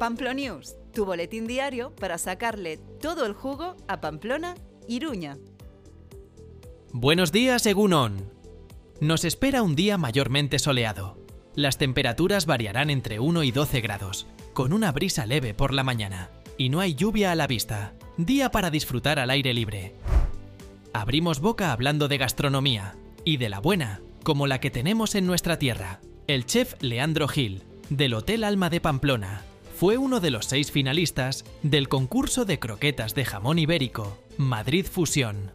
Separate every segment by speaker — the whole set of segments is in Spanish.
Speaker 1: Pamplonews, tu boletín diario para sacarle todo el jugo a Pamplona, Iruña.
Speaker 2: Buenos días, Egunon. Nos espera un día mayormente soleado. Las temperaturas variarán entre 1 y 12 grados, con una brisa leve por la mañana. Y no hay lluvia a la vista. Día para disfrutar al aire libre. Abrimos boca hablando de gastronomía, y de la buena, como la que tenemos en nuestra tierra. El chef Leandro Gil, del Hotel Alma de Pamplona, fue uno de los seis finalistas del concurso de croquetas de jamón ibérico, Madrid Fusión.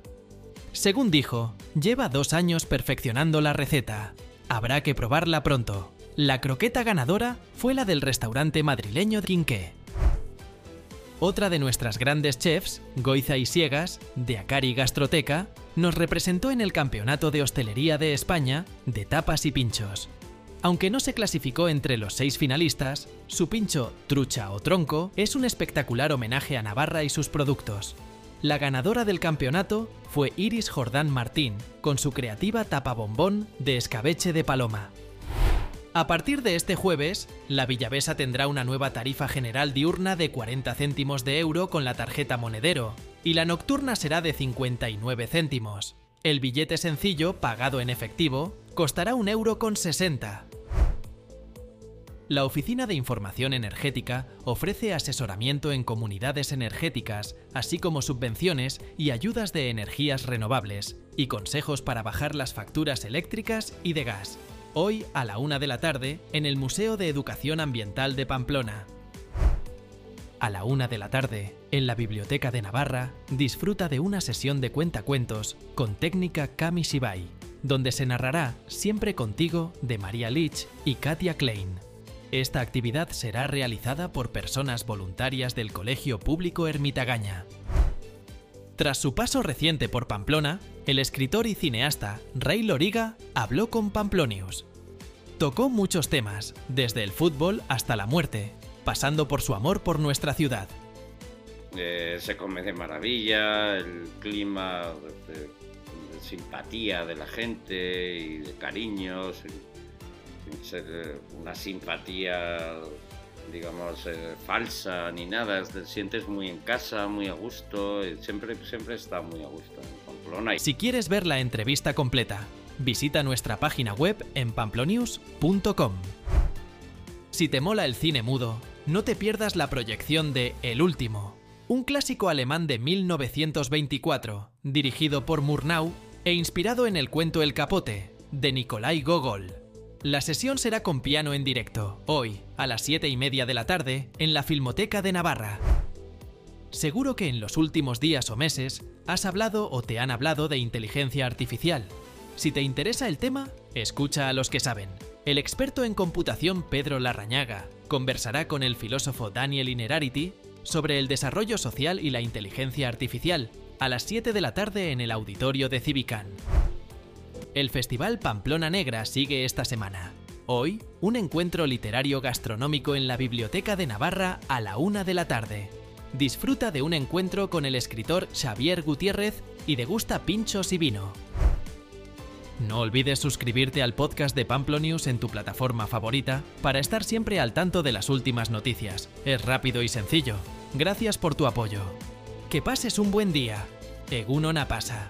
Speaker 2: Según dijo, lleva dos años perfeccionando la receta. Habrá que probarla pronto. La croqueta ganadora fue la del restaurante madrileño Quinqué. Otra de nuestras grandes chefs, Goiza y Siegas, de Acari Gastroteca, nos representó en el Campeonato de Hostelería de España de tapas y pinchos. Aunque no se clasificó entre los seis finalistas, su pincho trucha o tronco es un espectacular homenaje a Navarra y sus productos. La ganadora del campeonato fue Iris Jordán Martín, con su creativa tapa bombón de escabeche de paloma. A partir de este jueves, la Villavesa tendrá una nueva tarifa general diurna de 40 céntimos de euro con la tarjeta monedero, y la nocturna será de 59 céntimos. El billete sencillo, pagado en efectivo, costará un euro con 60. La Oficina de Información Energética ofrece asesoramiento en comunidades energéticas, así como subvenciones y ayudas de energías renovables, y consejos para bajar las facturas eléctricas y de gas. Hoy a la una de la tarde en el Museo de Educación Ambiental de Pamplona. A la una de la tarde, en la Biblioteca de Navarra, disfruta de una sesión de cuentacuentos con técnica Kami Shibai, donde se narrará Siempre contigo de María Lich y Katia Klein. Esta actividad será realizada por personas voluntarias del Colegio Público Ermitagaña. Tras su paso reciente por Pamplona, el escritor y cineasta Ray Loriga habló con Pamplonius. Tocó muchos temas, desde el fútbol hasta la muerte, pasando por su amor por nuestra ciudad.
Speaker 3: Eh, se come de maravilla, el clima de, simpatía de la gente y de cariños, una simpatía, digamos, eh, falsa ni nada. Te sientes muy en casa, muy a gusto. Siempre, siempre está muy a gusto en Pamplona.
Speaker 2: Si quieres ver la entrevista completa, visita nuestra página web en pamplonews.com. Si te mola el cine mudo, no te pierdas la proyección de El Último, un clásico alemán de 1924, dirigido por Murnau e inspirado en el cuento El Capote, de Nikolai Gogol. La sesión será con piano en directo, hoy, a las 7 y media de la tarde, en la Filmoteca de Navarra. Seguro que en los últimos días o meses has hablado o te han hablado de inteligencia artificial. Si te interesa el tema, escucha a los que saben. El experto en computación Pedro Larrañaga conversará con el filósofo Daniel Inerarity sobre el desarrollo social y la inteligencia artificial a las 7 de la tarde en el auditorio de Civican. El Festival Pamplona Negra sigue esta semana. Hoy, un encuentro literario gastronómico en la Biblioteca de Navarra a la una de la tarde. Disfruta de un encuentro con el escritor Xavier Gutiérrez y degusta pinchos y vino. No olvides suscribirte al podcast de Pamplonius en tu plataforma favorita para estar siempre al tanto de las últimas noticias. Es rápido y sencillo. Gracias por tu apoyo. Que pases un buen día. Egunon pasa.